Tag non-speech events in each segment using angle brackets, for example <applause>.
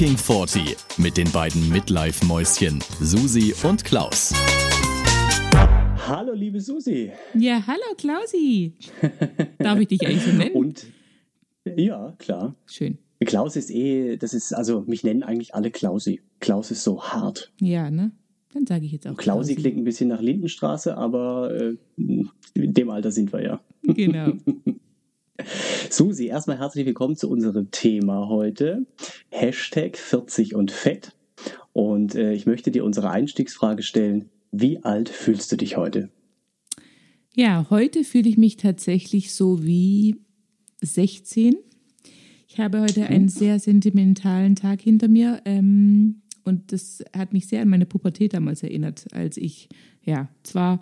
Talking 40 mit den beiden Midlife-Mäuschen Susi und Klaus. Hallo, liebe Susi. Ja, hallo Klausi. Darf ich dich eigentlich so nennen? Und ja, klar. Schön. Klaus ist eh, das ist, also mich nennen eigentlich alle Klausi. Klaus ist so hart. Ja, ne? Dann sage ich jetzt auch Klausi klingt ein bisschen nach Lindenstraße, aber äh, in dem Alter sind wir ja. Genau. <laughs> <laughs> Susi, erstmal herzlich willkommen zu unserem Thema heute. Hashtag 40 und Fett. Und äh, ich möchte dir unsere Einstiegsfrage stellen. Wie alt fühlst du dich heute? Ja, heute fühle ich mich tatsächlich so wie 16. Ich habe heute einen sehr sentimentalen Tag hinter mir. Ähm, und das hat mich sehr an meine Pubertät damals erinnert, als ich, ja, zwar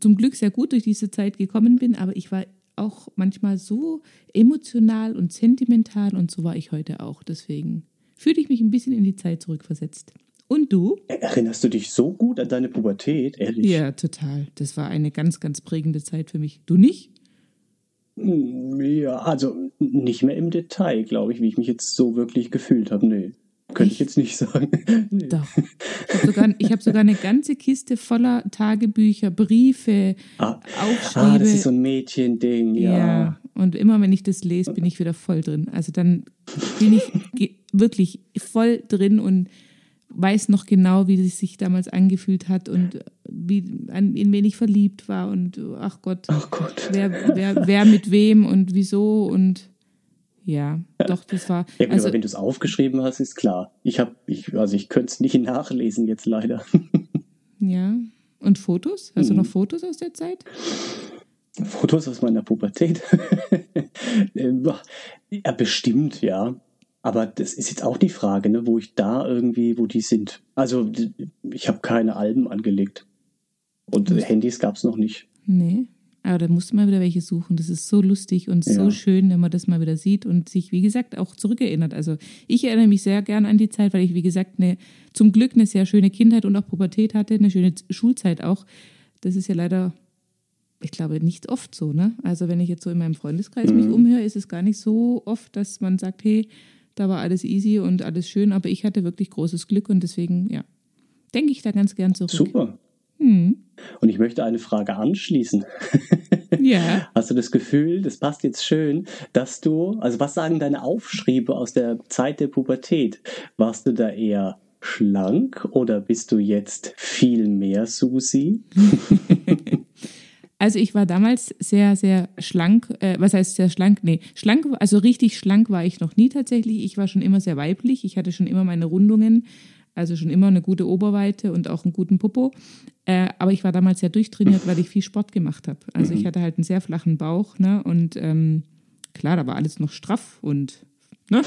zum Glück sehr gut durch diese Zeit gekommen bin, aber ich war auch manchmal so emotional und sentimental und so war ich heute auch. Deswegen fühle ich mich ein bisschen in die Zeit zurückversetzt. Und du? Erinnerst du dich so gut an deine Pubertät, ehrlich? Ja, total. Das war eine ganz, ganz prägende Zeit für mich. Du nicht? Hm, ja, also nicht mehr im Detail, glaube ich, wie ich mich jetzt so wirklich gefühlt habe. Nee. Könnte ich jetzt nicht sagen. <laughs> nee. Doch. Ich habe sogar, hab sogar eine ganze Kiste voller Tagebücher, Briefe, ah, Aufschriebe. Ah, das ist so ein Mädchending, ja. ja. Und immer wenn ich das lese, bin ich wieder voll drin. Also dann bin ich wirklich voll drin und weiß noch genau, wie es sich damals angefühlt hat und wie, in wen ich verliebt war und ach Gott, ach Gott. Wer, wer, wer mit wem und wieso und ja, doch, das war. Ja, also, aber wenn du es aufgeschrieben hast, ist klar. Ich habe, ich, also ich könnte es nicht nachlesen jetzt leider. <laughs> Ja. Und Fotos? Hast mhm. du noch Fotos aus der Zeit? Fotos aus meiner Pubertät? <laughs> ja, bestimmt, ja. Aber das ist jetzt auch die Frage, ne, wo ich da irgendwie, wo die sind. Also ich habe keine Alben angelegt. Und Was? Handys gab es noch nicht. Nee. Aber da musst du mal wieder welche suchen. Das ist so lustig und ja. so schön, wenn man das mal wieder sieht und sich, wie gesagt, auch zurückerinnert. Also ich erinnere mich sehr gern an die Zeit, weil ich, wie gesagt, eine, zum Glück eine sehr schöne Kindheit und auch Pubertät hatte, eine schöne Schulzeit auch. Das ist ja leider, ich glaube, nicht oft so. Ne? Also wenn ich jetzt so in meinem Freundeskreis mhm. mich umhöre, ist es gar nicht so oft, dass man sagt, hey, da war alles easy und alles schön, aber ich hatte wirklich großes Glück und deswegen, ja, denke ich da ganz gern zurück. Super. Hm. Und ich möchte eine Frage anschließen. <laughs> Ja. Hast du das Gefühl, das passt jetzt schön, dass du, also was sagen deine Aufschriebe aus der Zeit der Pubertät? Warst du da eher schlank oder bist du jetzt viel mehr Susi? <laughs> Also ich war damals sehr, sehr schlank. Äh, was heißt sehr schlank? Nee, schlank, also richtig schlank war ich noch nie tatsächlich. Ich war schon immer sehr weiblich. Ich hatte schon immer meine Rundungen also schon immer eine gute Oberweite und auch einen guten Popo. Äh, aber ich war damals sehr durchtrainiert, weil ich viel Sport gemacht habe. Also mhm. ich hatte halt einen sehr flachen Bauch, ne? Und ähm, klar, da war alles noch straff und ne?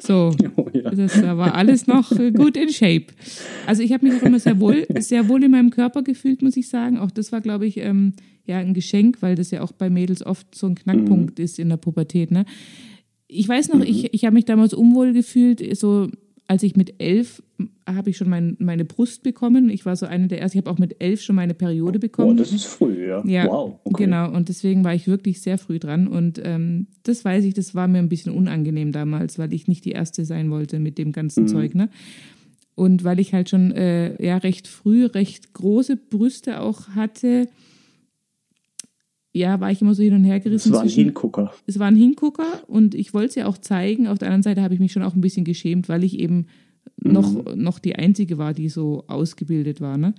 So, <laughs> oh, ja. das war alles noch gut in Shape. Also ich habe mich auch immer sehr wohl, sehr wohl in meinem Körper gefühlt, muss ich sagen. Auch das war, glaube ich, ähm, ja ein Geschenk, weil das ja auch bei Mädels oft so ein Knackpunkt mhm. ist in der Pubertät. Ne? Ich weiß noch, mhm. ich, ich habe mich damals unwohl gefühlt, so als ich mit elf habe ich schon mein, meine Brust bekommen. Ich war so eine der ersten. Ich habe auch mit elf schon meine Periode bekommen. Oh, das ist früh, ja. ja wow. Okay. Genau. Und deswegen war ich wirklich sehr früh dran. Und ähm, das weiß ich, das war mir ein bisschen unangenehm damals, weil ich nicht die erste sein wollte mit dem ganzen mhm. Zeug. Ne? Und weil ich halt schon äh, ja recht früh recht große Brüste auch hatte, ja, war ich immer so hin und her gerissen. Es war ein Hingucker. Es war ein Hingucker und ich wollte es ja auch zeigen. Auf der anderen Seite habe ich mich schon auch ein bisschen geschämt, weil ich eben mhm. noch, noch die Einzige war, die so ausgebildet war. Ne?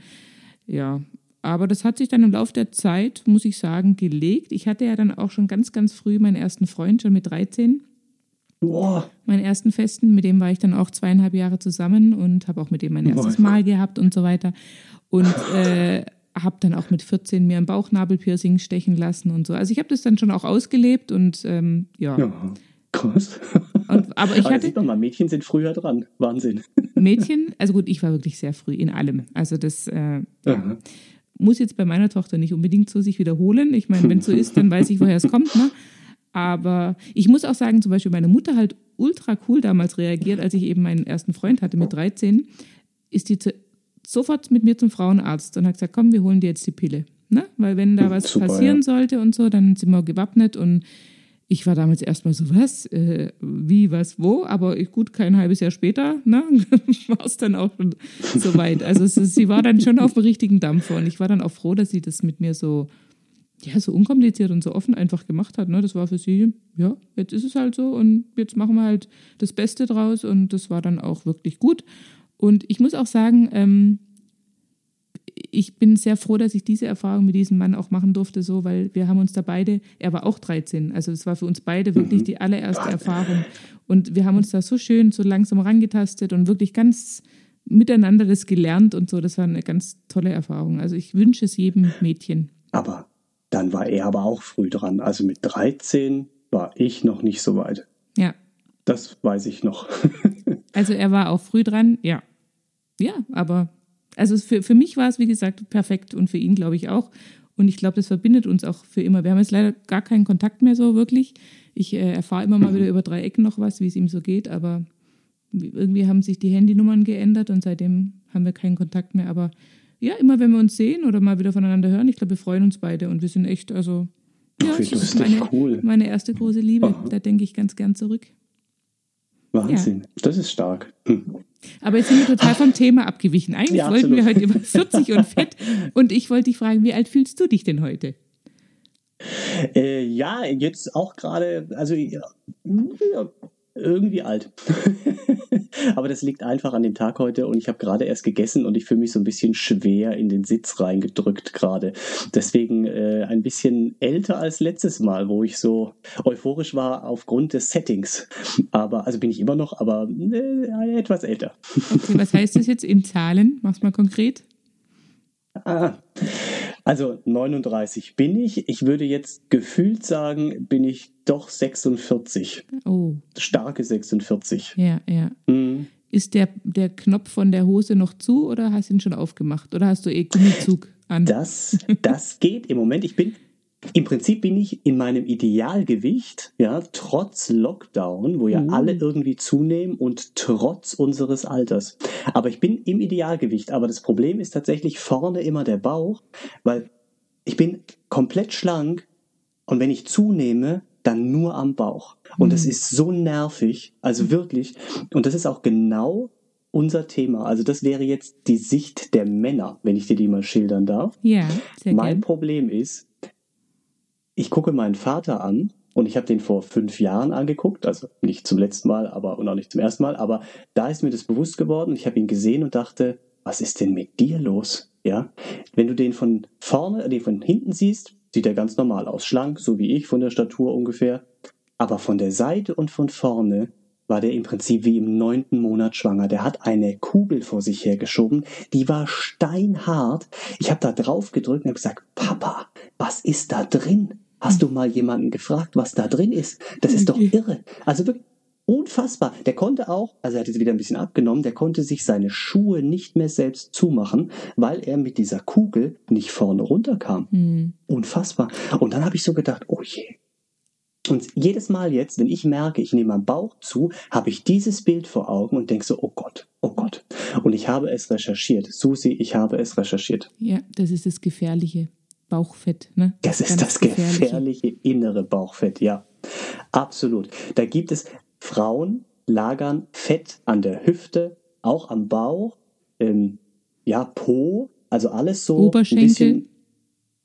Ja, aber das hat sich dann im Laufe der Zeit, muss ich sagen, gelegt. Ich hatte ja dann auch schon ganz, ganz früh meinen ersten Freund, schon mit 13. Boah. Meinen ersten Festen, mit dem war ich dann auch zweieinhalb Jahre zusammen und habe auch mit dem mein erstes Mal gehabt und so weiter. Und äh, habe dann auch mit 14 mir ein Bauchnabelpiercing stechen lassen und so. Also ich habe das dann schon auch ausgelebt und ähm, ja. ja. Krass. Und, aber ich aber hatte. Sieht man mal, Mädchen sind früher dran. Wahnsinn. Mädchen, also gut, ich war wirklich sehr früh in allem. Also das äh, ja. muss jetzt bei meiner Tochter nicht unbedingt so sich wiederholen. Ich meine, wenn es so ist, dann weiß ich, woher es kommt. Ne? Aber ich muss auch sagen, zum Beispiel meine Mutter halt ultra cool damals reagiert, als ich eben meinen ersten Freund hatte mit 13, ist die zu, sofort mit mir zum Frauenarzt und hat gesagt, komm, wir holen dir jetzt die Pille. Ne? Weil wenn da was Super, passieren ja. sollte und so, dann sind wir gewappnet und ich war damals erstmal so, was, äh, wie, was, wo, aber ich, gut, kein halbes Jahr später, ne, <laughs> war es dann auch schon soweit. Also es, sie war dann schon auf dem richtigen Dampfer und ich war dann auch froh, dass sie das mit mir so, ja, so unkompliziert und so offen einfach gemacht hat. Ne? Das war für sie, ja, jetzt ist es halt so und jetzt machen wir halt das Beste draus und das war dann auch wirklich gut. Und ich muss auch sagen, ähm, ich bin sehr froh, dass ich diese Erfahrung mit diesem Mann auch machen durfte, so, weil wir haben uns da beide, er war auch 13, also es war für uns beide wirklich mhm. die allererste Erfahrung. Und wir haben uns da so schön, so langsam rangetastet und wirklich ganz miteinander das gelernt und so. Das war eine ganz tolle Erfahrung. Also ich wünsche es jedem Mädchen. Aber dann war er aber auch früh dran. Also mit 13 war ich noch nicht so weit. Ja. Das weiß ich noch. <laughs> also er war auch früh dran, ja. Ja, aber also für, für mich war es, wie gesagt, perfekt und für ihn, glaube ich, auch. Und ich glaube, das verbindet uns auch für immer. Wir haben jetzt leider gar keinen Kontakt mehr so wirklich. Ich äh, erfahre immer mal wieder <clears throat> über drei Ecken noch was, wie es ihm so geht, aber irgendwie haben sich die Handynummern geändert und seitdem haben wir keinen Kontakt mehr. Aber ja, immer wenn wir uns sehen oder mal wieder voneinander hören, ich glaube, wir freuen uns beide und wir sind echt, also ja, das ist meine, cool. meine erste große Liebe. Aha. Da denke ich ganz gern zurück. Wahnsinn, ja. das ist stark. Hm. Aber jetzt sind wir total vom Thema abgewichen. Eigentlich ja, wollten wir heute über <laughs> 40 und Fett. Und ich wollte dich fragen, wie alt fühlst du dich denn heute? Äh, ja, jetzt auch gerade, also ja, irgendwie alt. <laughs> Aber das liegt einfach an dem Tag heute und ich habe gerade erst gegessen und ich fühle mich so ein bisschen schwer in den Sitz reingedrückt gerade. Deswegen äh, ein bisschen älter als letztes Mal, wo ich so euphorisch war aufgrund des Settings. Aber, also bin ich immer noch, aber äh, etwas älter. Okay, was heißt das jetzt in Zahlen? Mach's mal konkret. Ah, also 39 bin ich. Ich würde jetzt gefühlt sagen, bin ich doch 46. Oh. Starke 46. Ja, ja. Mhm. Ist der, der Knopf von der Hose noch zu oder hast du ihn schon aufgemacht? Oder hast du eh Gummizug an? Das, das geht im Moment. Ich bin im Prinzip bin ich in meinem Idealgewicht, ja, trotz Lockdown, wo ja mhm. alle irgendwie zunehmen und trotz unseres Alters. Aber ich bin im Idealgewicht. Aber das Problem ist tatsächlich vorne immer der Bauch, weil ich bin komplett schlank und wenn ich zunehme, dann nur am Bauch. Und das mhm. ist so nervig, also wirklich. Und das ist auch genau unser Thema. Also das wäre jetzt die Sicht der Männer, wenn ich dir die mal schildern darf. Ja, sehr Mein gern. Problem ist, ich gucke meinen Vater an und ich habe den vor fünf Jahren angeguckt, also nicht zum letzten Mal, aber und auch nicht zum ersten Mal, aber da ist mir das bewusst geworden. Ich habe ihn gesehen und dachte, was ist denn mit dir los? Ja, wenn du den von vorne, den von hinten siehst, sieht er ganz normal aus, schlank, so wie ich von der Statur ungefähr. Aber von der Seite und von vorne war der im Prinzip wie im neunten Monat schwanger. Der hat eine Kugel vor sich hergeschoben, die war steinhart. Ich habe da drauf gedrückt und habe gesagt, Papa, was ist da drin? Hast du mal jemanden gefragt, was da drin ist? Das ist doch irre. Also wirklich unfassbar. Der konnte auch, also er hat jetzt wieder ein bisschen abgenommen, der konnte sich seine Schuhe nicht mehr selbst zumachen, weil er mit dieser Kugel nicht vorne runterkam. Mhm. Unfassbar. Und dann habe ich so gedacht, oh je. Und jedes Mal jetzt, wenn ich merke, ich nehme meinen Bauch zu, habe ich dieses Bild vor Augen und denke so, oh Gott, oh Gott. Und ich habe es recherchiert. Susi, ich habe es recherchiert. Ja, das ist das Gefährliche. Bauchfett. Ne? Das, das ist das gefährliche. gefährliche innere Bauchfett, ja. Absolut. Da gibt es Frauen, lagern Fett an der Hüfte, auch am Bauch, ähm, ja, Po, also alles so Oberschenkel. ein bisschen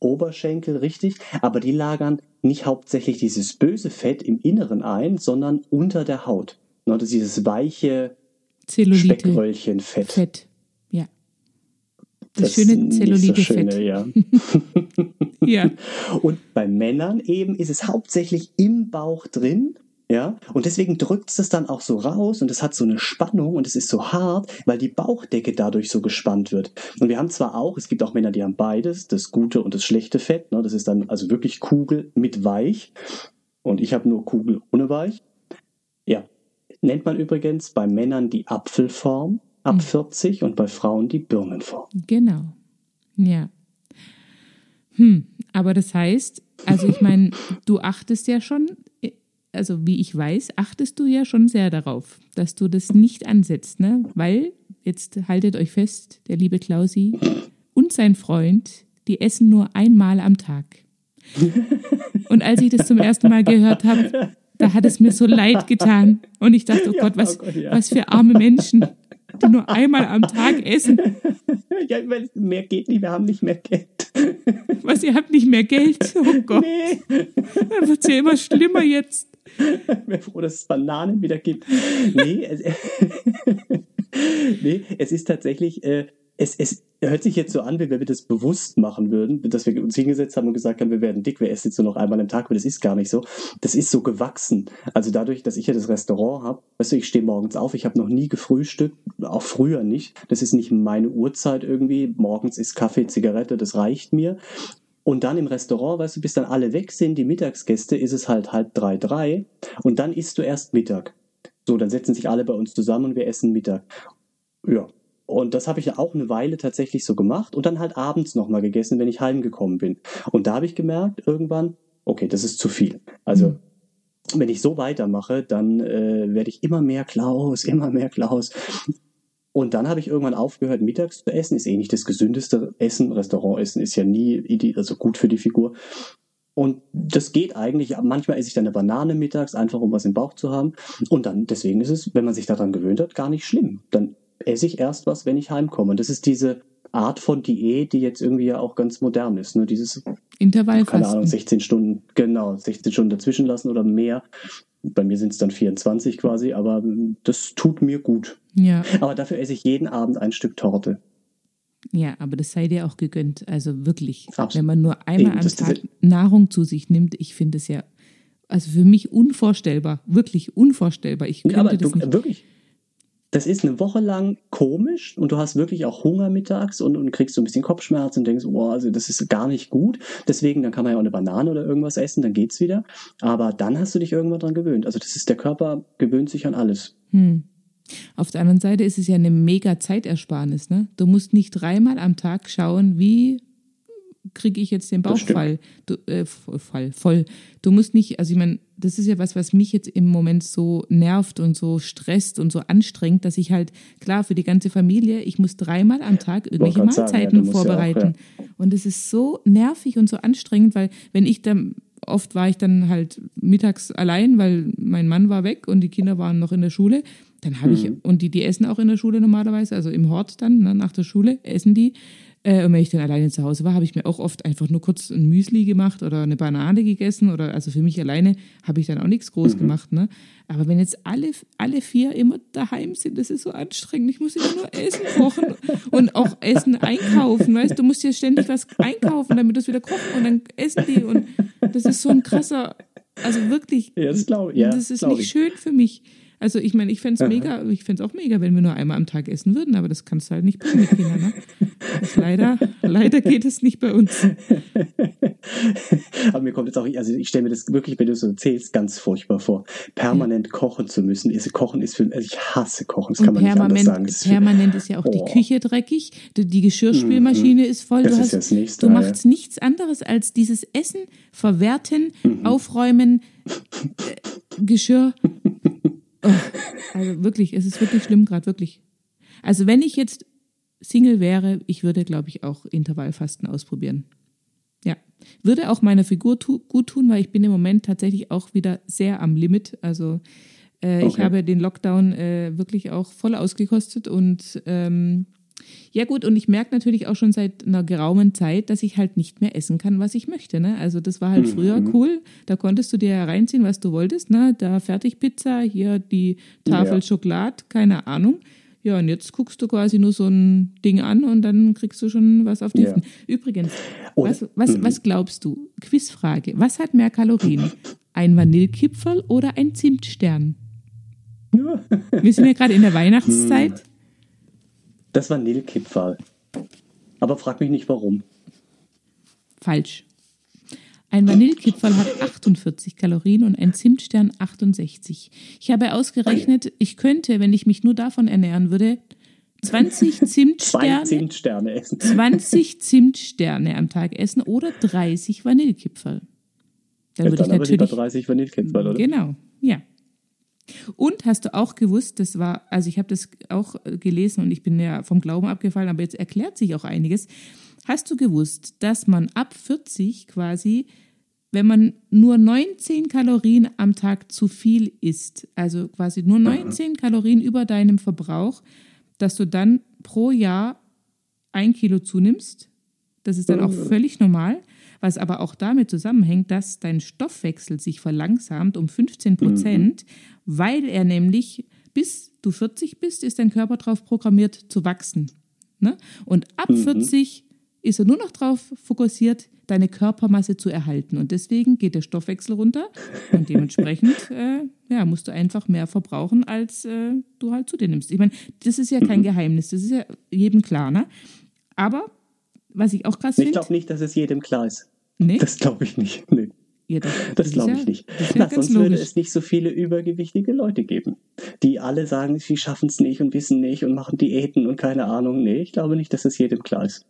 Oberschenkel, richtig, aber die lagern nicht hauptsächlich dieses böse Fett im Inneren ein, sondern unter der Haut. Ne, das ist dieses weiche Speckröllchenfett. Fett. Das, das schöne Zellulite-Fett. So ja. <laughs> ja. <laughs> Und bei Männern eben ist es hauptsächlich im Bauch drin. Ja, und deswegen drückt es dann auch so raus und es hat so eine Spannung und es ist so hart, weil die Bauchdecke dadurch so gespannt wird. Und wir haben zwar auch, es gibt auch Männer, die haben beides, das gute und das schlechte Fett. Ne? Das ist dann also wirklich Kugel mit Weich. Und ich habe nur Kugel ohne Weich. Ja, nennt man übrigens bei Männern die Apfelform ab mhm. 40 und bei Frauen die Birnenform. Genau. Ja. Hm, aber das heißt, also ich meine, du achtest ja schon, also wie ich weiß, achtest du ja schon sehr darauf, dass du das nicht ansetzt, ne? Weil, jetzt haltet euch fest, der liebe Klausi und sein Freund, die essen nur einmal am Tag. <laughs> Und als ich das zum ersten Mal gehört habe, da hat es mir so leid getan. Und ich dachte, oh Gott, was, oh was für arme Menschen, die nur einmal am Tag essen. Ja, weil mehr geht nicht, wir haben nicht mehr Geld. Was, ihr habt nicht mehr Geld? Oh Gott. Nee. Dann wird es ja immer schlimmer jetzt. Ich bin froh, dass es Bananen wieder gibt. Nee, es, <laughs> nee, es ist tatsächlich, äh, es, es hört sich jetzt so an, wie wenn wir das bewusst machen würden, dass wir uns hingesetzt haben und gesagt haben, wir werden dick, wir essen jetzt nur noch einmal am Tag, aber das ist gar nicht so. Das ist so gewachsen. Also dadurch, dass ich ja das Restaurant habe, weißt du, ich stehe morgens auf, ich habe noch nie gefrühstückt, auch früher nicht. Das ist nicht meine Uhrzeit irgendwie. Morgens ist Kaffee, Zigarette, das reicht mir. Und dann im Restaurant, weißt du, bis dann alle weg sind, die Mittagsgäste, ist es halt halb drei, drei. Und dann isst du erst Mittag. So, dann setzen sich alle bei uns zusammen und wir essen Mittag. Ja, und das habe ich ja auch eine Weile tatsächlich so gemacht und dann halt abends nochmal gegessen, wenn ich heimgekommen bin. Und da habe ich gemerkt, irgendwann, okay, das ist zu viel. Also, mhm. wenn ich so weitermache, dann äh, werde ich immer mehr Klaus, immer mehr Klaus. Und dann habe ich irgendwann aufgehört, mittags zu essen. Ist eh nicht das gesündeste Essen. Restaurantessen ist ja nie also gut für die Figur. Und das geht eigentlich. Manchmal esse ich dann eine Banane mittags, einfach um was im Bauch zu haben. Und dann, deswegen ist es, wenn man sich daran gewöhnt hat, gar nicht schlimm. Dann esse ich erst was, wenn ich heimkomme. Und das ist diese Art von Diät, die jetzt irgendwie ja auch ganz modern ist. Nur dieses Intervallfasten. Keine Ahnung, 16 Stunden, genau, 16 Stunden dazwischen lassen oder mehr. Bei mir sind es dann 24 quasi, aber das tut mir gut. Ja. Aber dafür esse ich jeden Abend ein Stück Torte. Ja, aber das sei dir auch gegönnt. Also wirklich, Absolut. wenn man nur einmal Eben, am Tag Nahrung zu sich nimmt, ich finde es ja, also für mich unvorstellbar, wirklich unvorstellbar. Ich könnte ja, aber das du, nicht. Wirklich, das ist eine Woche lang komisch und du hast wirklich auch Hunger mittags und, und kriegst so ein bisschen Kopfschmerzen und denkst, oh, also das ist gar nicht gut. Deswegen, dann kann man ja auch eine Banane oder irgendwas essen, dann geht's wieder. Aber dann hast du dich irgendwann dran gewöhnt. Also das ist, der Körper gewöhnt sich an alles. Hm. Auf der anderen Seite ist es ja eine mega Zeitersparnis, ne? Du musst nicht dreimal am Tag schauen, wie kriege ich jetzt den Bauchfall du, äh, voll. Du musst nicht, also ich meine, das ist ja was, was mich jetzt im Moment so nervt und so stresst und so anstrengt, dass ich halt, klar, für die ganze Familie, ich muss dreimal am Tag irgendwelche Mahlzeiten sagen, ja, vorbereiten. Ja auch, ja. Und es ist so nervig und so anstrengend, weil wenn ich dann, oft war ich dann halt mittags allein, weil mein Mann war weg und die Kinder waren noch in der Schule. Dann habe mhm. ich, und die, die essen auch in der Schule normalerweise, also im Hort dann, ne, nach der Schule, essen die. Äh, und wenn ich dann alleine zu Hause war, habe ich mir auch oft einfach nur kurz ein Müsli gemacht oder eine Banane gegessen oder also für mich alleine habe ich dann auch nichts groß mhm. gemacht. Ne? Aber wenn jetzt alle, alle vier immer daheim sind, das ist so anstrengend. Ich muss immer nur Essen kochen und auch Essen einkaufen. Weißt du, musst ja ständig was einkaufen, damit du es wieder kochen und dann essen die. Und das ist so ein krasser, also wirklich, ja, das, glaub, ja, das ist nicht ich. schön für mich. Also ich meine, ich fände es mega, ich fände es auch mega, wenn wir nur einmal am Tag essen würden, aber das kannst du halt nicht bringen mit Kindern. Ne? leider, leider geht es nicht bei uns. <laughs> aber mir kommt jetzt auch, also ich stelle mir das wirklich, wenn du so erzählst, ganz furchtbar vor. Permanent ja. kochen zu müssen. Kochen ist für, also ich hasse Kochen, das kann man nicht anders sagen. Permanent ist ja auch oh. die Küche dreckig, die Geschirrspülmaschine mhm. ist voll. Das du ist hast, das nächste, du machst ja. nichts anderes als dieses Essen verwerten, mhm. aufräumen, <laughs> äh, Geschirr <laughs> also wirklich, es ist wirklich schlimm gerade, wirklich. Also wenn ich jetzt Single wäre, ich würde, glaube ich, auch Intervallfasten ausprobieren. Ja, würde auch meiner Figur tu gut tun, weil ich bin im Moment tatsächlich auch wieder sehr am Limit. Also äh, okay. ich habe den Lockdown äh, wirklich auch voll ausgekostet und ähm, ja gut, und ich merke natürlich auch schon seit einer geraumen Zeit, dass ich halt nicht mehr essen kann, was ich möchte. Ne? Also das war halt mhm. früher cool. Da konntest du dir ja reinziehen, was du wolltest. Ne? Da Fertigpizza, hier die Tafel ja. Schokolade, keine Ahnung. Ja, und jetzt guckst du quasi nur so ein Ding an und dann kriegst du schon was auf die ja. Übrigens, was, was, mhm. was glaubst du? Quizfrage. Was hat mehr Kalorien? Ein Vanillekipferl oder ein Zimtstern? Wir sind ja gerade in der <laughs> Weihnachtszeit. Das war Nilkipferl. Aber frag mich nicht warum. Falsch. Ein Vanillekipferl hat 48 Kalorien und ein Zimtstern 68. Ich habe ausgerechnet, ich könnte, wenn ich mich nur davon ernähren würde, 20 <laughs> Zimtsterne, Zimtsterne essen. 20 Zimtsterne am Tag essen oder 30 Vanillekipferl. Dann ja, würde dann ich natürlich 30 Vanillekipferl, oder? Genau, ja. Und hast du auch gewusst, das war, also ich habe das auch gelesen und ich bin ja vom Glauben abgefallen, aber jetzt erklärt sich auch einiges. Hast du gewusst, dass man ab 40 quasi wenn man nur 19 Kalorien am Tag zu viel isst, also quasi nur 19 Kalorien über deinem Verbrauch, dass du dann pro Jahr ein Kilo zunimmst. Das ist dann auch völlig normal, was aber auch damit zusammenhängt, dass dein Stoffwechsel sich verlangsamt um 15 Prozent, weil er nämlich bis du 40 bist, ist dein Körper darauf programmiert zu wachsen. Ne? Und ab 40 ist er nur noch darauf fokussiert, deine Körpermasse zu erhalten. Und deswegen geht der Stoffwechsel runter und dementsprechend <laughs> äh, ja, musst du einfach mehr verbrauchen, als äh, du halt zu dir nimmst. Ich meine, das ist ja kein Geheimnis, das ist ja jedem klar. Ne? Aber was ich auch krass Ich finde. glaube nicht, dass es jedem klar ist. Nee? Das glaube ich nicht. Nee. Ja, das, Das glaube ja- ich nicht. Ja Na, ganz sonst würde logisch. es nicht so viele übergewichtige Leute geben, die alle sagen, sie schaffen es nicht und wissen nicht und machen Diäten und keine Ahnung. Nee, ich glaube nicht, dass es jedem klar ist.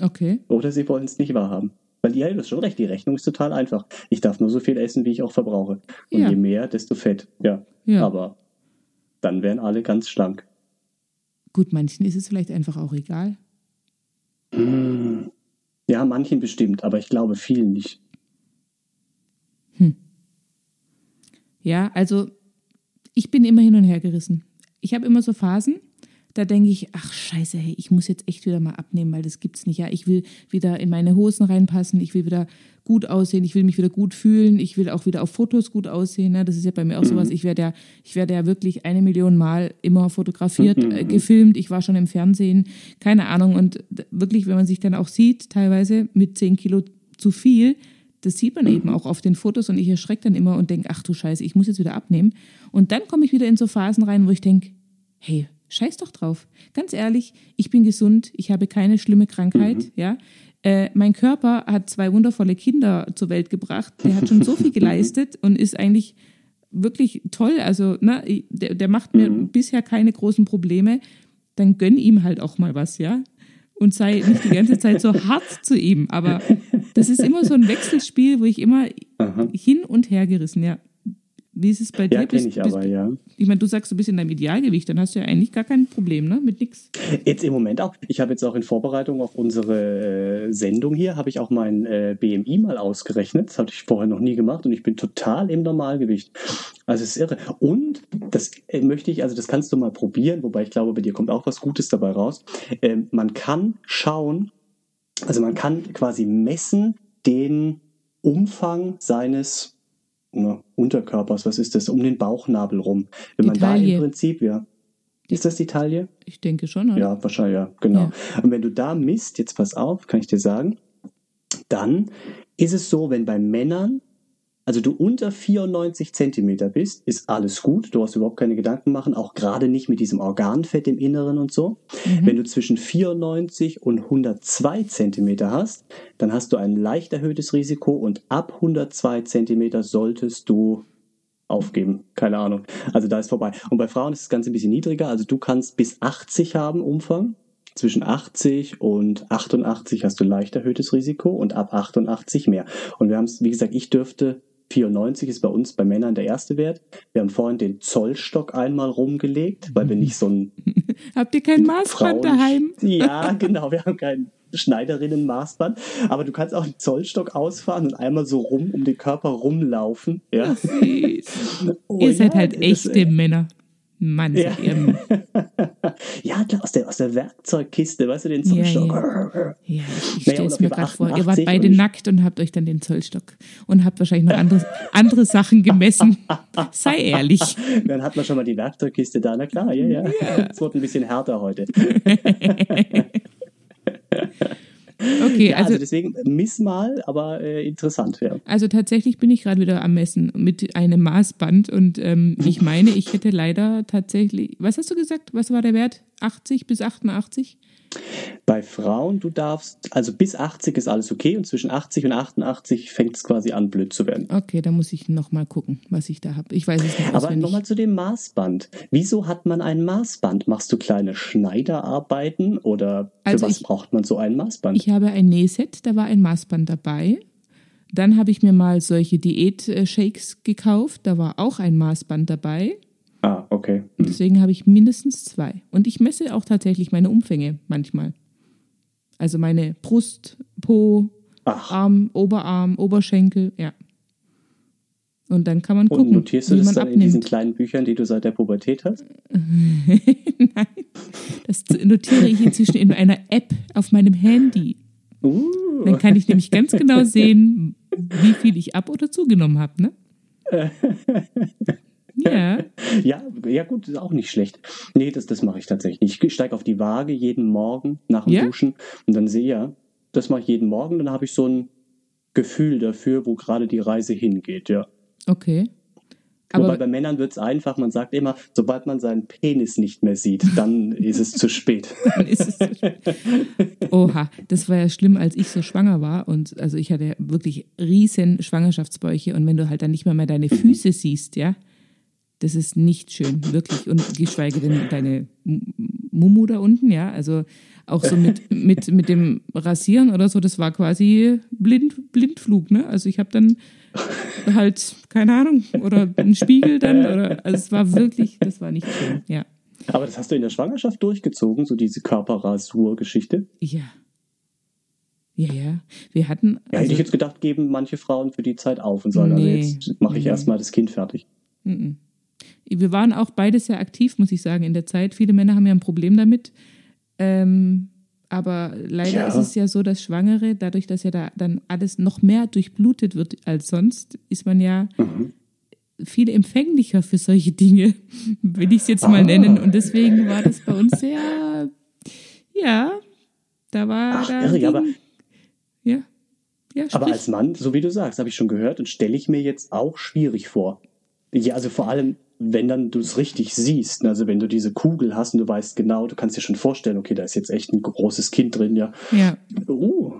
Okay. Oder sie wollen es nicht wahrhaben. Weil ja, du hast schon recht, die Rechnung ist total einfach. Ich darf nur so viel essen, wie ich auch verbrauche. Und Ja. je mehr, desto fett. Ja. Ja. Aber dann wären alle ganz schlank. Gut, manchen ist es vielleicht einfach auch egal. Ja, manchen bestimmt, aber ich glaube vielen nicht. Ja, also ich bin immer hin und her gerissen. Ich habe immer so Phasen, da denke ich, ach scheiße, hey, ich muss jetzt echt wieder mal abnehmen, weil das gibt's nicht. Ja, ich will wieder in meine Hosen reinpassen, ich will wieder gut aussehen, ich will mich wieder gut fühlen, ich will auch wieder auf Fotos gut aussehen. Ne? Das ist ja bei mir auch sowas. Ich werde ja, ich werde ja wirklich eine Million Mal immer fotografiert, äh, gefilmt. Ich war schon im Fernsehen, keine Ahnung. Und wirklich, wenn man sich dann auch sieht, teilweise mit 10 Kilo zu viel, das sieht man eben auch auf den Fotos und ich erschrecke dann immer und denke, ach du Scheiße, ich muss jetzt wieder abnehmen. Und dann komme ich wieder in so Phasen rein, wo ich denke, hey, scheiß doch drauf. Ganz ehrlich, ich bin gesund, ich habe keine schlimme Krankheit, ja. Äh, mein Körper hat zwei wundervolle Kinder zur Welt gebracht. Der hat schon so viel <laughs> geleistet und ist eigentlich wirklich toll. Also, ne, der, der macht mir bisher keine großen Probleme. Dann gönn ihm halt auch mal was, ja. Und sei nicht die ganze Zeit so <laughs> hart zu ihm. Aber das ist immer so ein Wechselspiel, wo ich immer hin und her gerissen, ja. Wie ist es bei dir? Ja, kenne Bist- ich bist- aber, ja. Ich meine, du sagst, du bist in deinem Idealgewicht, dann hast du ja eigentlich gar kein Problem, ne? Mit nix. Jetzt im Moment auch. Ich habe jetzt auch in Vorbereitung auf unsere äh, Sendung hier, habe ich auch mein äh, BMI mal ausgerechnet. Das hatte ich vorher noch nie gemacht und ich bin total im Normalgewicht. Also es ist irre. Und das äh, möchte ich, also das kannst du mal probieren, wobei ich glaube, bei dir kommt auch was Gutes dabei raus. Ähm, man kann schauen, also man kann quasi messen den Umfang seines na, Unterkörpers, was ist das, um den Bauchnabel rum. Wenn Die man da Taille. im Prinzip, ja. Ist das die Taille? Ich denke schon, oder? Ja, wahrscheinlich, ja, genau. Und wenn du da misst, jetzt pass auf, kann ich dir sagen, dann ist es so, wenn bei Männern, also du unter 94 Zentimeter bist, ist alles gut. Du hast überhaupt keine Gedanken machen, auch gerade nicht mit diesem Organfett im Inneren und so. Wenn du zwischen 94 und 102 Zentimeter hast, dann hast du ein leicht erhöhtes Risiko und ab 102 Zentimeter solltest du aufgeben. Keine Ahnung. Also da ist vorbei. Und bei Frauen ist das Ganze ein bisschen niedriger. Also du kannst bis 80 haben Umfang. Zwischen 80 und 88 hast du leicht erhöhtes Risiko und ab 88 mehr. Und wir haben es, wie gesagt, ich dürfte 94 ist bei uns bei Männern der erste Wert. Wir haben vorhin den Zollstock einmal rumgelegt, weil wir nicht so ein <laughs> Habt ihr kein Maßband Frauen- daheim? Ja, genau, wir haben kein Schneiderinnen-Maßband, aber du kannst auch einen Zollstock ausfahren und einmal so rum um den Körper rumlaufen. Ja. Süß. <laughs> Oh, ihr seid ja, halt echte äh, Männer. Mann, Ja. seid ihr. <laughs> Ja, klar, aus der, aus der Werkzeugkiste, weißt du, den Ja, Zollstock. Ja, <laughs> ich, ich Naja, stelle es mir gerade vor. Ihr wart 88 beide ich- nackt und habt euch dann den Zollstock und habt wahrscheinlich noch andere, andere Sachen gemessen. <laughs> Sei ehrlich. Dann hat man schon mal die Werkzeugkiste da, na klar, ja, ja. Es wird ein bisschen härter heute. Okay, Ja, also, also, deswegen miss mal, aber äh, interessant, ja. also tatsächlich bin ich gerade wieder am Messen mit einem Maßband und ähm, ich <laughs> meine, ich hätte leider tatsächlich, was hast du gesagt? Was war der Wert? 80 bis 88? Bei Frauen, du darfst, also bis 80 ist alles okay und zwischen 80 und 88 fängt es quasi an, blöd zu werden. Okay, da muss ich nochmal gucken, was ich da habe. Ich weiß es nicht Aber nochmal zu dem Maßband. Wieso hat man ein Maßband? Machst du kleine Schneiderarbeiten oder für Also was ich- braucht man so ein Maßband? Ich habe ein Nähset, da war ein Maßband dabei. Dann habe ich mir mal solche Diät-Shakes gekauft, da war auch ein Maßband dabei. ah, okay. Hm. Deswegen habe ich mindestens zwei. Und ich messe auch tatsächlich meine Umfänge manchmal. Also meine Brust, Po, Ach. Arm, Oberarm, Oberschenkel, ja. Und dann kann man Und gucken, notierst du das dann in diesen abnimmt. kleinen Büchern, die du seit der Pubertät hast? <laughs> Nein, das notiere ich inzwischen in einer App auf meinem Handy. Uh. Dann kann ich nämlich ganz genau <laughs> sehen, wie viel ich ab- oder zugenommen habe, ne? <laughs> Ja, <laughs> Ja, ja gut, ist auch nicht schlecht. Nee, das, das mache ich tatsächlich. Ich steige auf die Waage jeden Morgen nach dem Ja? Duschen und dann sehe ja, das mache ich jeden Morgen, dann habe ich so ein Gefühl dafür, wo gerade die Reise hingeht, ja. okay. Wobei Aber bei Männern wird es einfach, man sagt immer, sobald man seinen Penis nicht mehr sieht, dann <laughs> ist es zu spät. dann ist es. Oha, das war ja schlimm, als ich so schwanger war. Und also ich hatte wirklich riesen Schwangerschaftsbäuche. Und wenn du halt dann nicht mehr, mehr deine Füße siehst, ja, das ist nicht schön, wirklich. Und geschweige denn deine Mumu da unten, ja. Also auch so mit, <laughs> mit, mit dem Rasieren oder so, das war quasi Blind, Blindflug, ne? Also ich habe dann halt, keine Ahnung, oder einen Spiegel dann, oder, also es war wirklich, das war nicht schön, ja. Aber das hast du in der Schwangerschaft durchgezogen, so diese Körperrasur-Geschichte. Ja. Ja, ja. Wir hatten. Ja, hätte also- ich jetzt gedacht, geben manche Frauen für die Zeit auf und sagen, Nee. also jetzt mache ich Nee. erstmal das Kind fertig. Mhm. Wir waren auch beide sehr aktiv, muss ich sagen, in der Zeit. Viele Männer haben ja ein Problem damit. Ähm, aber leider Ja. ist es ja so, dass Schwangere, dadurch, dass ja da dann alles noch mehr durchblutet wird als sonst, ist man ja Mhm. viel empfänglicher für solche Dinge, <laughs> will ich es jetzt mal Ah. nennen. Und deswegen war das bei uns sehr, ja, da war Ach, da. irre, aber- ja, ja, Aber als Mann, so wie du sagst, habe ich schon gehört und stelle ich mir jetzt auch schwierig vor. Ja, also vor allem, wenn dann du es richtig siehst, also wenn du diese Kugel hast und du weißt genau, du kannst dir schon vorstellen, okay, da ist jetzt echt ein großes Kind drin, ja. ja. Uh,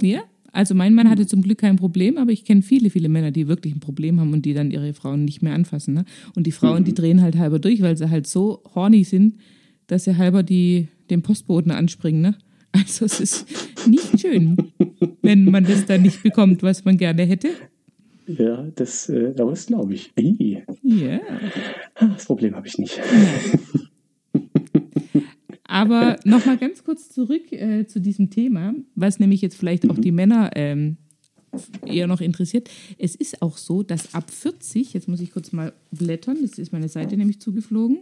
Ja, also mein Mann hatte zum Glück kein Problem, aber ich kenne viele, viele Männer, die wirklich ein Problem haben und die dann ihre Frauen nicht mehr anfassen. Ne? Und die Frauen, die drehen halt halber durch, weil sie halt so horny sind, dass sie halber die, den Postboten anspringen. Ne? Also es ist nicht schön, <laughs> wenn man das dann nicht bekommt, was man gerne hätte. Ja, das, äh, aber das glaube ich. Ja. das Problem habe ich nicht. Aber nochmal ganz kurz zurück äh, zu diesem Thema, was nämlich jetzt vielleicht auch die Männer ähm, eher noch interessiert. Es ist auch so, dass ab 40, jetzt muss ich kurz mal blättern, das ist meine Seite nämlich zugeflogen.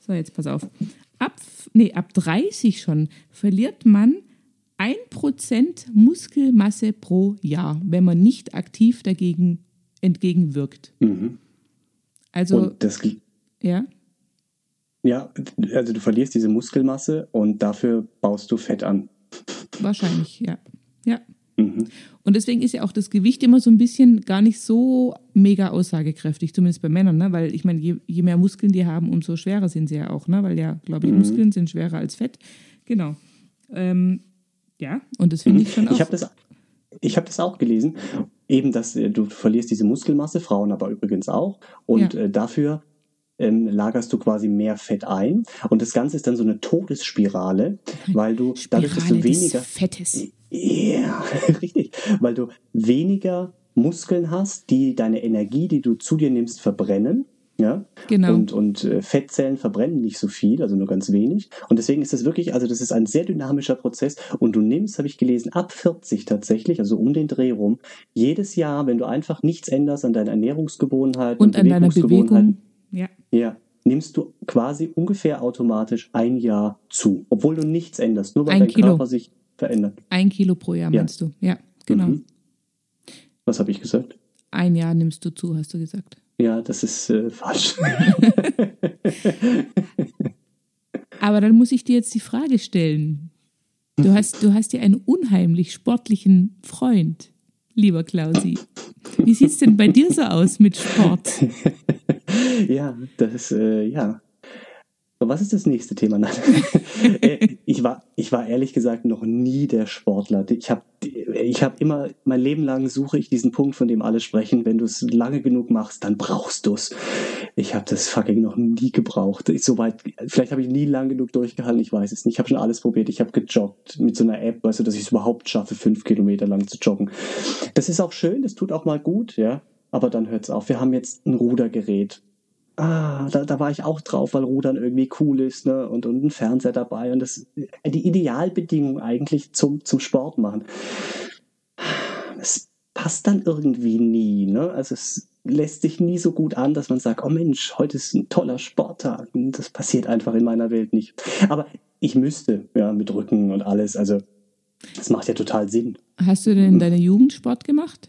So, jetzt pass auf. Ab, nee, ab 30 schon verliert man 1% Muskelmasse pro Jahr, wenn man nicht aktiv dagegen entgegenwirkt. Mhm. Also, das, ja. ja, also du verlierst diese Muskelmasse und dafür baust du Fett an. Wahrscheinlich, ja. Ja. Mhm. Und deswegen ist ja auch das Gewicht immer so ein bisschen gar nicht so mega aussagekräftig, zumindest bei Männern, ne? Weil ich meine, je, je mehr Muskeln die haben, umso schwerer sind sie ja auch, ne? Weil ja, glaube ich, Mhm. Muskeln sind schwerer als Fett. Genau. Ähm, ja, und das finde ich schon auch. Ich habe das, ich hab das auch gelesen. Eben, dass äh, du verlierst diese Muskelmasse, Frauen aber übrigens auch. Und Ja. äh, dafür ähm, lagerst du quasi mehr Fett ein. Und das Ganze ist dann so eine Todesspirale, <laughs> weil du dadurch, dass Spirale du weniger. Fettes. Ja, <laughs> richtig. Weil du weniger Muskeln hast, die deine Energie, die du zu dir nimmst, verbrennen. Ja? Genau. Und, und äh, Fettzellen verbrennen nicht so viel, also nur ganz wenig. Und deswegen ist das wirklich, also das ist ein sehr dynamischer Prozess. Und du nimmst, habe ich gelesen, ab 40 tatsächlich, also um den Dreh rum, jedes Jahr, wenn du einfach nichts änderst an deinen Ernährungsgewohnheiten Und an deiner Bewegung. Ja. ja, nimmst du quasi ungefähr automatisch ein Jahr zu, obwohl du nichts änderst, nur weil Ein dein Kilo. Körper sich verändert. Ein Kilo pro Jahr, Ja. meinst du? Ja, genau. Mhm. Was habe ich gesagt? Ein Jahr nimmst du zu, hast du gesagt. Ja, das ist äh, falsch. <laughs> Aber dann muss ich dir jetzt die Frage stellen. Du hast, du hast ja einen unheimlich sportlichen Freund, lieber Klausi. Wie sieht's denn bei dir so aus mit Sport? <laughs> ja, das äh, ja. So, Was ist das nächste Thema? <laughs> Äh, ich, war, ich war ehrlich gesagt noch nie der Sportler. Ich habe ich hab immer, mein Leben lang suche ich diesen Punkt, von dem alle sprechen. Wenn du es lange genug machst, dann brauchst du es. Ich habe das fucking noch nie gebraucht. Ich, soweit, vielleicht habe ich nie lang genug durchgehalten, ich weiß es nicht. Ich habe schon alles probiert. Ich habe gejoggt mit so einer App, weißt du, dass ich es überhaupt schaffe, fünf Kilometer lang zu joggen. Das ist auch schön, das tut auch mal gut, ja. Aber dann hört's auf. Wir haben jetzt ein Rudergerät. Ah, da, da war ich auch drauf, weil Rudern irgendwie cool ist, ne? Und, und ein Fernseher dabei und das die Idealbedingung eigentlich zum, zum Sport machen. es passt dann irgendwie nie. Ne? Also es lässt sich nie so gut an, dass man sagt, oh Mensch, heute ist ein toller Sporttag. Das passiert einfach in meiner Welt nicht. Aber ich müsste, ja, mit Rücken und alles. Also das macht ja total Sinn. Hast du denn in deiner Jugend Sport gemacht?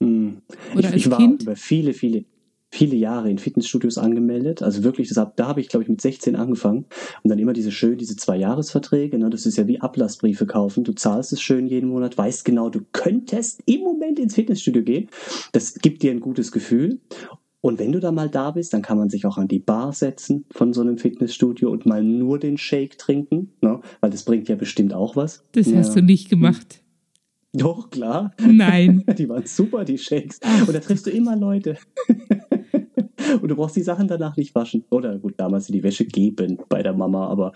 Hm. Oder ich, als ich war Kind? über viele, viele, viele Jahre in Fitnessstudios angemeldet. Also wirklich, das hab, da habe ich, glaube ich, mit 16 angefangen. Und dann immer diese schön, diese Zwei-Jahres-Verträge. Ne? Das ist ja wie Ablassbriefe kaufen. Du zahlst es schön jeden Monat, weißt genau, du könntest im Moment ins Fitnessstudio gehen. Das gibt dir ein gutes Gefühl. Und wenn du da mal da bist, dann kann man sich auch an die Bar setzen von so einem Fitnessstudio und mal nur den Shake trinken, ne? weil das bringt ja bestimmt auch was. Das ja. hast du nicht gemacht. Doch, klar. Nein. <laughs> Die waren super, die Shakes. Und da triffst du immer Leute. <laughs> Und du brauchst die Sachen danach nicht waschen. Oder gut, damals die Wäsche geben bei der Mama, aber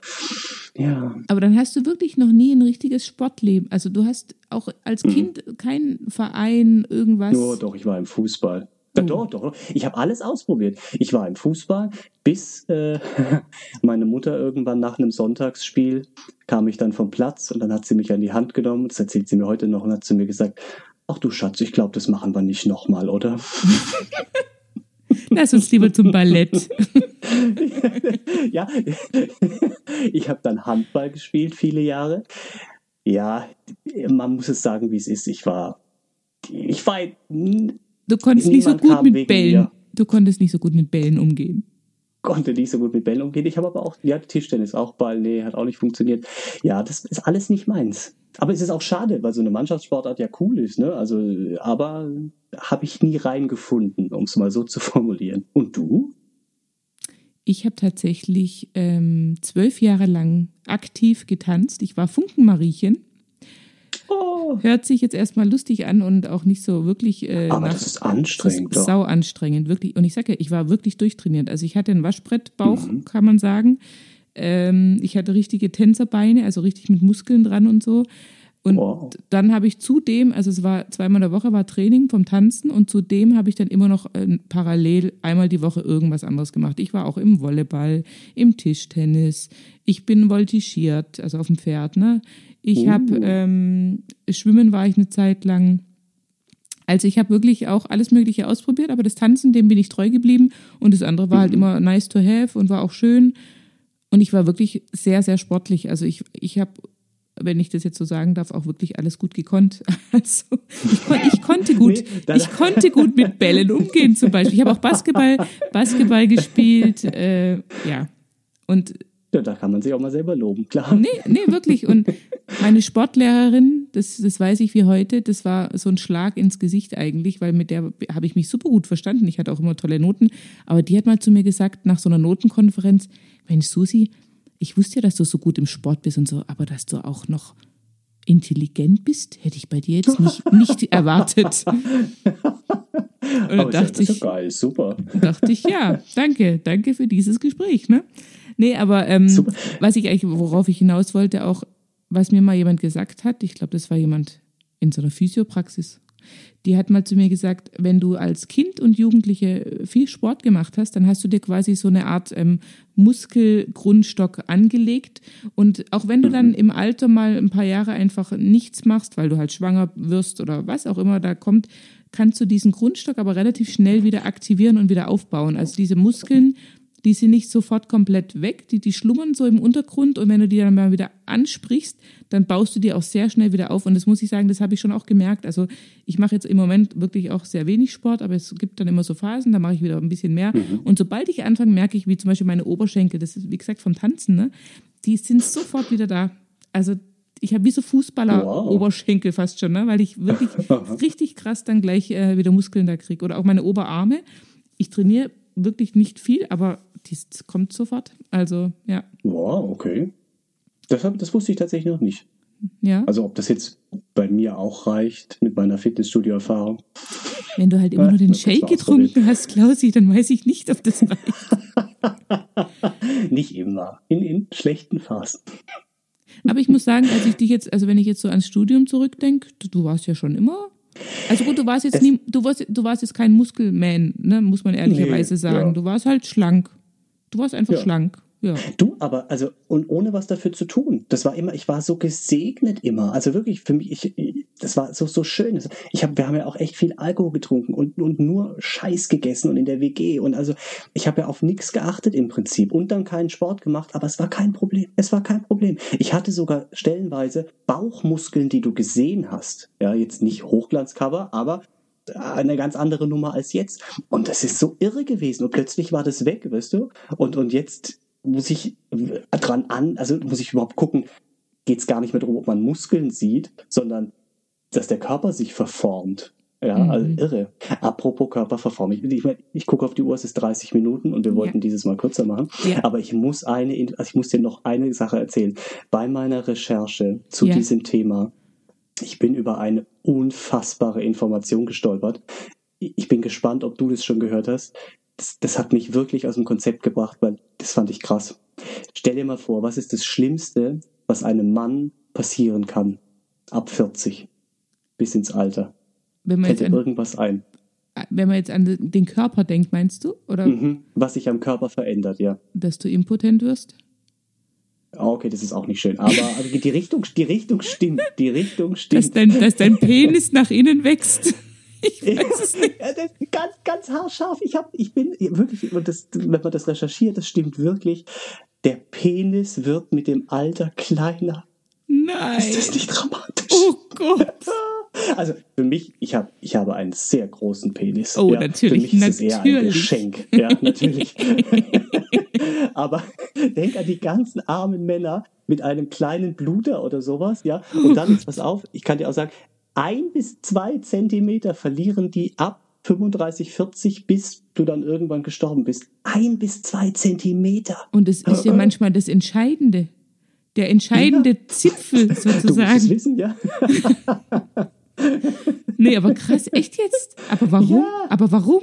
ja. Aber dann hast du wirklich noch nie ein richtiges Sportleben. Also du hast auch als Kind keinen Verein, irgendwas. Nur doch, ich war im Fußball. Oh. Doch, doch. Ich habe alles ausprobiert. Ich war im Fußball, bis äh, <laughs> meine Mutter irgendwann nach einem Sonntagsspiel kam ich dann vom Platz und dann hat sie mich an die Hand genommen. Das erzählt sie mir heute noch und hat zu mir gesagt, ach du Schatz, ich glaube, das machen wir nicht nochmal, oder? <laughs> Lass uns lieber zum Ballett. <laughs> ja, ich habe dann Handball gespielt, viele Jahre. Ja, man muss es sagen, wie es ist. Ich war, ich war, Du konntest nicht so gut mit Bällen. mir. Du konntest nicht so gut mit Bällen umgehen. Konnte nicht so gut mit Bällen umgehen. Ich habe aber auch, ja, Tischtennis auch Ball, nee, hat auch nicht funktioniert. Ja, das ist alles nicht meins. Aber es ist auch schade, weil so eine Mannschaftssportart ja cool ist, ne? Also, aber habe ich nie reingefunden, um es mal so zu formulieren. Und du? Ich habe tatsächlich ähm, zwölf Jahre lang aktiv getanzt. Ich war Funkenmariechen. Oh, Hört sich jetzt erstmal lustig an und auch nicht so wirklich. Äh, aber nach- das ist anstrengend, Das ist sau anstrengend, wirklich. Und ich sage ja, ich war wirklich durchtrainiert. Also ich hatte einen Waschbrettbauch, Mhm. kann man sagen. Ähm, ich hatte richtige Tänzerbeine, also richtig mit Muskeln dran und so. Und Wow. dann habe ich zudem, also es war zweimal in der Woche war Training vom Tanzen und zudem habe ich dann immer noch äh, parallel einmal die Woche irgendwas anderes gemacht. Ich war auch im Volleyball, im Tischtennis, ich bin voltigiert, also auf dem Pferd, ne? Ich Uh. habe ähm, Schwimmen war ich eine Zeit lang. Also ich habe wirklich auch alles Mögliche ausprobiert, aber das Tanzen, dem bin ich treu geblieben und das andere war halt immer nice to have und war auch schön. Und ich war wirklich sehr, sehr sportlich. Also ich, ich habe, wenn ich das jetzt so sagen darf, auch wirklich alles gut gekonnt. <laughs> Also ich, kon ich konnte gut, ich konnte gut mit Bällen umgehen zum Beispiel. Ich habe auch Basketball, Basketball gespielt, äh, ja. Und Ja, da kann man sich auch mal selber loben, klar. Nee, nee, wirklich. Und meine Sportlehrerin, das, das weiß ich wie heute, das war so ein Schlag ins Gesicht eigentlich, weil mit der habe ich mich super gut verstanden. Ich hatte auch immer tolle Noten. Aber die hat mal zu mir gesagt, nach so einer Notenkonferenz, Mensch, Susi, ich wusste ja, dass du so gut im Sport bist und so, aber dass du auch noch intelligent bist, hätte ich bei dir jetzt nicht, <laughs> nicht erwartet. Aber dachte das ist ich, ja geil, super. dachte ich, ja, danke, danke für dieses Gespräch. Ne? Nee, aber ähm, was ich eigentlich, worauf ich hinaus wollte, auch, was mir mal jemand gesagt hat, ich glaube, das war jemand in so einer Physiopraxis, die hat mal zu mir gesagt, wenn du als Kind und Jugendliche viel Sport gemacht hast, dann hast du dir quasi so eine Art ähm, Muskelgrundstock angelegt. Und auch wenn du dann im Alter mal ein paar Jahre einfach nichts machst, weil du halt schwanger wirst oder was auch immer da kommt, kannst du diesen Grundstock aber relativ schnell wieder aktivieren und wieder aufbauen. Also diese Muskeln, die sind nicht sofort komplett weg, die, die schlummern so im Untergrund und wenn du die dann mal wieder ansprichst, dann baust du die auch sehr schnell wieder auf. Und das muss ich sagen, das habe ich schon auch gemerkt. Also ich mache jetzt im Moment wirklich auch sehr wenig Sport, aber es gibt dann immer so Phasen, da mache ich wieder ein bisschen mehr. Und sobald ich anfange, merke ich, wie zum Beispiel meine Oberschenkel, das ist wie gesagt vom Tanzen, ne? die sind sofort wieder da. Also ich habe wie so Wow. Fußballer-Oberschenkel fast schon, ne? weil ich wirklich <laughs> richtig krass dann gleich äh, wieder Muskeln da kriege. Oder auch meine Oberarme. Ich trainiere wirklich nicht viel, aber das kommt sofort. Also ja, Wow, okay. Das, das wusste ich tatsächlich noch nicht. ja. Also ob das jetzt bei mir auch reicht mit meiner Fitnessstudio-Erfahrung. Wenn du halt immer nur den Shake getrunken hast, Klausi, dann weiß ich nicht, ob das reicht. <laughs> Nicht immer. In, in schlechten Phasen. Aber ich muss sagen, als ich dich jetzt, also wenn ich jetzt so ans Studium zurückdenke, du, du warst ja schon immer. Also gut, du warst jetzt Das- nie, du warst, du warst jetzt kein Muskelman, ne, muss man ehrlicherweise Nee, sagen. ja. Du warst halt schlank. Du warst einfach Ja. schlank. Ja. Du, aber, also, und ohne was dafür zu tun. Das war immer, ich war so gesegnet immer. Also wirklich, für mich, ich, das war so, so schön. Ich hab, wir haben ja auch echt viel Alkohol getrunken und, und nur Scheiß gegessen und in der WG. Und also ich habe ja auf nichts geachtet im Prinzip und dann keinen Sport gemacht, aber es war kein Problem. Es war kein Problem. Ich hatte sogar stellenweise Bauchmuskeln, die du gesehen hast. Ja, jetzt nicht Hochglanzcover, aber eine ganz andere Nummer als jetzt. Und das ist so irre gewesen. Und plötzlich war das weg, weißt du? Und, und jetzt muss ich dran an, also muss ich überhaupt gucken, geht es gar nicht mehr darum, ob man Muskeln sieht, sondern dass der Körper sich verformt. Ja, mhm. also irre. Apropos Körperverformung. Ich, ich, ich gucke auf die Uhr, es ist 30 Minuten und wir wollten ja. dieses Mal kürzer machen. Ja. Aber ich muss eine, also ich muss dir noch eine Sache erzählen. Bei meiner Recherche zu ja. diesem Thema, ich bin über eine unfassbare Information gestolpert. Ich bin gespannt, ob du das schon gehört hast. Das, das hat mich wirklich aus dem Konzept gebracht, weil das fand ich krass. Stell dir mal vor, was ist das Schlimmste, was einem Mann passieren kann ab 40 bis ins Alter? Wenn man Fällt jetzt dir an, irgendwas ein? wenn man jetzt an den Körper denkt, meinst du? Oder Mhm. Was sich am Körper verändert, ja. dass du impotent wirst? Ah, Okay, das ist auch nicht schön. Aber also die Richtung, die Richtung stimmt. Die Richtung Dass stimmt. dein, dass dein Penis nach innen wächst? <laughs> Ich weiß es nicht. Ja, ganz, ganz haarscharf. Ich hab, ich bin wirklich, und das, wenn man das recherchiert, das stimmt wirklich. Der Penis wird mit dem Alter kleiner. Nein. Ist das nicht dramatisch? Oh Gott. <laughs> Also für mich, ich habe ich habe einen sehr großen Penis. Oh, ja, natürlich, Für mich ist es eher ein natürlich. Geschenk. Ja, natürlich. <laughs> Aber denk an die ganzen armen Männer mit einem kleinen Bluter oder sowas, ja. Und dann, jetzt pass auf, ich kann dir auch sagen, ein bis zwei Zentimeter verlieren die ab 35, 40, bis du dann irgendwann gestorben bist. Ein bis zwei Zentimeter. Und es ist ja manchmal das Entscheidende. Der entscheidende Zipfel Du musst es sozusagen. wissen, ja. <laughs> <laughs> Nee, aber krass, echt jetzt? Aber warum? Ja. Aber warum?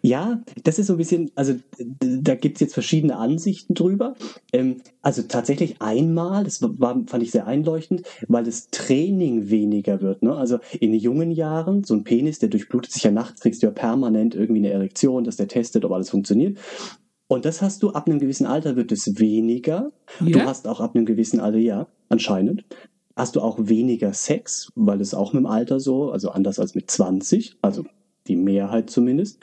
Ja, das ist so ein bisschen, also da gibt's jetzt verschiedene Ansichten drüber. Ähm, also tatsächlich einmal, das war, fand ich sehr einleuchtend, weil das Training weniger wird. Ne? Also in jungen Jahren, so ein Penis, der durchblutet sich ja nachts, kriegst du ja permanent irgendwie eine Erektion, dass der testet, ob alles funktioniert. Und das hast du ab einem gewissen Alter wird es weniger. Du Ja? hast auch ab einem gewissen Alter, ja, anscheinend, hast du auch weniger Sex, weil es auch mit dem Alter so, also anders als mit 20, also die Mehrheit zumindest.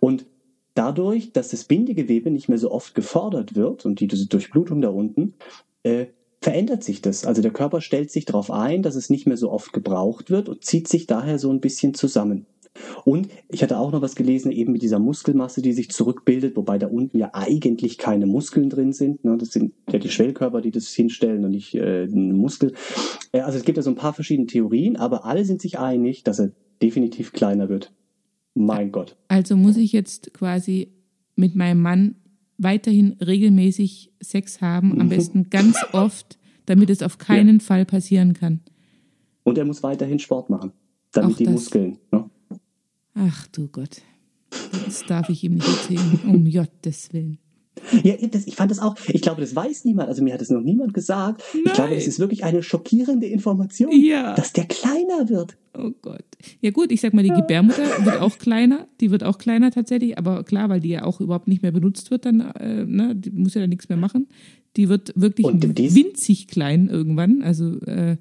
Und dadurch, dass das Bindegewebe nicht mehr so oft gefordert wird und die diese Durchblutung da unten, äh, verändert sich das. Also der Körper stellt sich darauf ein, dass es nicht mehr so oft gebraucht wird und zieht sich daher so ein bisschen zusammen. Und ich hatte auch noch was gelesen, eben mit dieser Muskelmasse, die sich zurückbildet, wobei da unten ja eigentlich keine Muskeln drin sind. Ne? Das sind ja die Schwellkörper, die das hinstellen und nicht äh, ein Muskel. Äh, also es gibt ja so ein paar verschiedene Theorien, aber alle sind sich einig, dass er definitiv kleiner wird. Mein Gott. Also muss ich jetzt quasi mit meinem Mann weiterhin regelmäßig Sex haben, am Mhm. besten ganz <laughs> oft, damit es auf keinen Fall passieren kann. Und er muss weiterhin Sport machen, damit Auch die das. Muskeln. Ne? Ach du Gott. Das darf ich ihm nicht erzählen. Um <laughs> Gottes Willen. Ja, das, ich fand das auch, ich glaube, das weiß niemand, also mir hat das noch niemand gesagt. Ich glaube, Nein. das ist wirklich eine schockierende Information, Ja. dass der kleiner wird. Oh Gott. Ja gut, ich sag mal, die Gebärmutter wird auch <laughs> kleiner. Die wird auch kleiner tatsächlich, aber klar, weil die ja auch überhaupt nicht mehr benutzt wird, dann äh, ne, die muss ja dann nichts mehr machen. Die wird wirklich winzig klein irgendwann. Also, äh,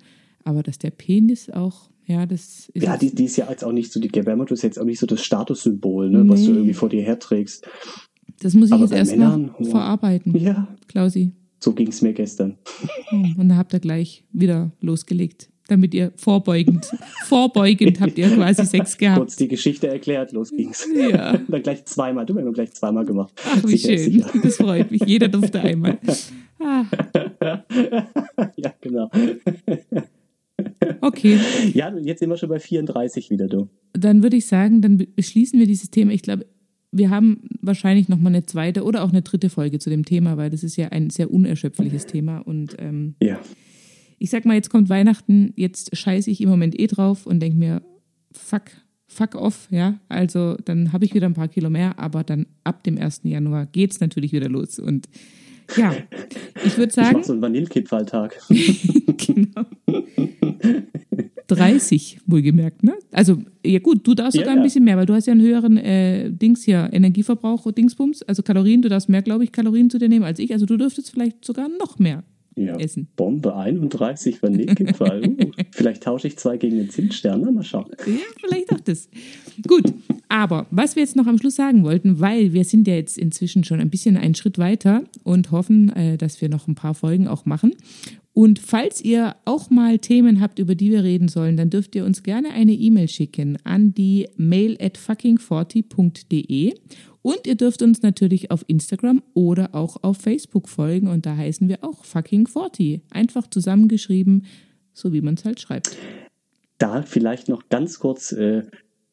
aber dass der Penis auch, ja, das ist Ja, die, die ist ja jetzt auch nicht so, die Gebärmutter ist jetzt auch nicht so das Statussymbol, ne, was du Nee. irgendwie vor dir herträgst. das muss ich aber jetzt bei erst Männern, noch wow. verarbeiten, Ja, Klausi. so ging es mir gestern. Oh, Und dann habt ihr gleich wieder losgelegt, damit ihr vorbeugend, <laughs> vorbeugend habt ihr quasi Sex gehabt. Kurz die Geschichte erklärt, los ging's. Ja. <laughs> Dann gleich zweimal, du, wir haben gleich zweimal gemacht. Ach, wie Sicher, schön. sicher. Das freut mich. Jeder durfte einmal. <laughs> Ah, ja, genau. Okay. <laughs> Ja, jetzt sind wir schon bei 34 wieder, du. Dann würde ich sagen, dann beschließen wir dieses Thema. Ich glaube, wir haben wahrscheinlich noch mal eine zweite oder auch eine dritte Folge zu dem Thema, weil das ist ja ein sehr unerschöpfliches Thema. Und ähm, Ja. ich sag mal, jetzt kommt Weihnachten, jetzt scheiße ich im Moment eh drauf und denke mir, fuck, fuck off, ja. Also dann habe ich wieder ein paar Kilo mehr, aber dann ab dem 1. Januar geht's natürlich wieder los. Und ja, ich würde Ich sagen, mach so einen Vanillekipferltag. <laughs> <laughs> genau. 30, wohlgemerkt, ne? Also, ja gut, du darfst Ja, sogar ein ja. bisschen mehr, weil du hast ja einen höheren äh, Dings hier, Energieverbrauch, Dingsbums, also Kalorien, du darfst mehr, glaube ich, Kalorien zu dir nehmen als ich, also du dürftest vielleicht sogar noch mehr. Ja, essen. Bombe 31 Vanillekipferl. <laughs> Uh, vielleicht tausche ich zwei gegen den Zimtstern. Na, mal schauen. Ja, vielleicht auch das. Gut, aber was wir jetzt noch am Schluss sagen wollten, weil wir sind ja jetzt inzwischen schon ein bisschen einen Schritt weiter und hoffen, äh, dass wir noch ein paar Folgen auch machen. Und falls ihr auch mal Themen habt, über die wir reden sollen, dann dürft ihr uns gerne eine E-Mail schicken an die mail at fucking40.de und ihr dürft uns natürlich auf Instagram oder auch auf Facebook folgen und da heißen wir auch fucking40. Einfach zusammengeschrieben, so wie man es halt schreibt. Da vielleicht noch ganz kurz äh,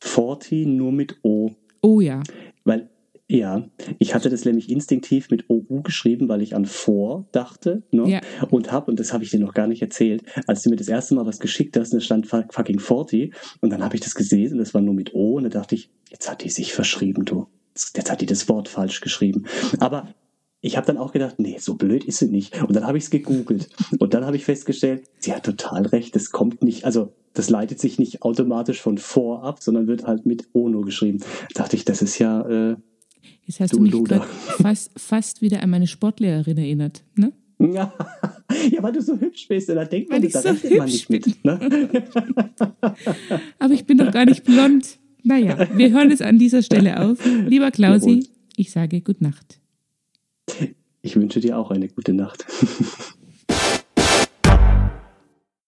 40 nur mit O. Oh ja. Weil, ja, ich hatte das nämlich instinktiv mit OU geschrieben, weil ich an vor dachte. Ne? Ja. Und hab, und das habe ich dir noch gar nicht erzählt, als du mir das erste Mal was geschickt hast, und da stand fuck- fucking 40, und dann habe ich das gesehen, und das war nur mit O, und da dachte ich, jetzt hat die sich verschrieben, du. Jetzt hat die das Wort falsch geschrieben. Aber ich habe dann auch gedacht, nee, so blöd ist sie nicht. Und dann habe ich es gegoogelt. Und dann habe ich festgestellt, sie hat total recht, das kommt nicht, also das leitet sich nicht automatisch von vor ab, sondern wird halt mit Ono geschrieben. Da dachte ich, das ist ja, äh, Jetzt hast Du du mich grad fast, fast wieder an meine Sportlehrerin erinnert. Ne? ja, <laughs> ja, weil du so hübsch bist. Da denkt man, Weil ich da so hübsch nicht mit. Ne? <laughs> Aber ich bin doch gar nicht blond. Naja, wir hören es an dieser Stelle auf. Lieber Klausi, ich sage Gute Nacht. Ich wünsche dir auch eine gute Nacht. <laughs>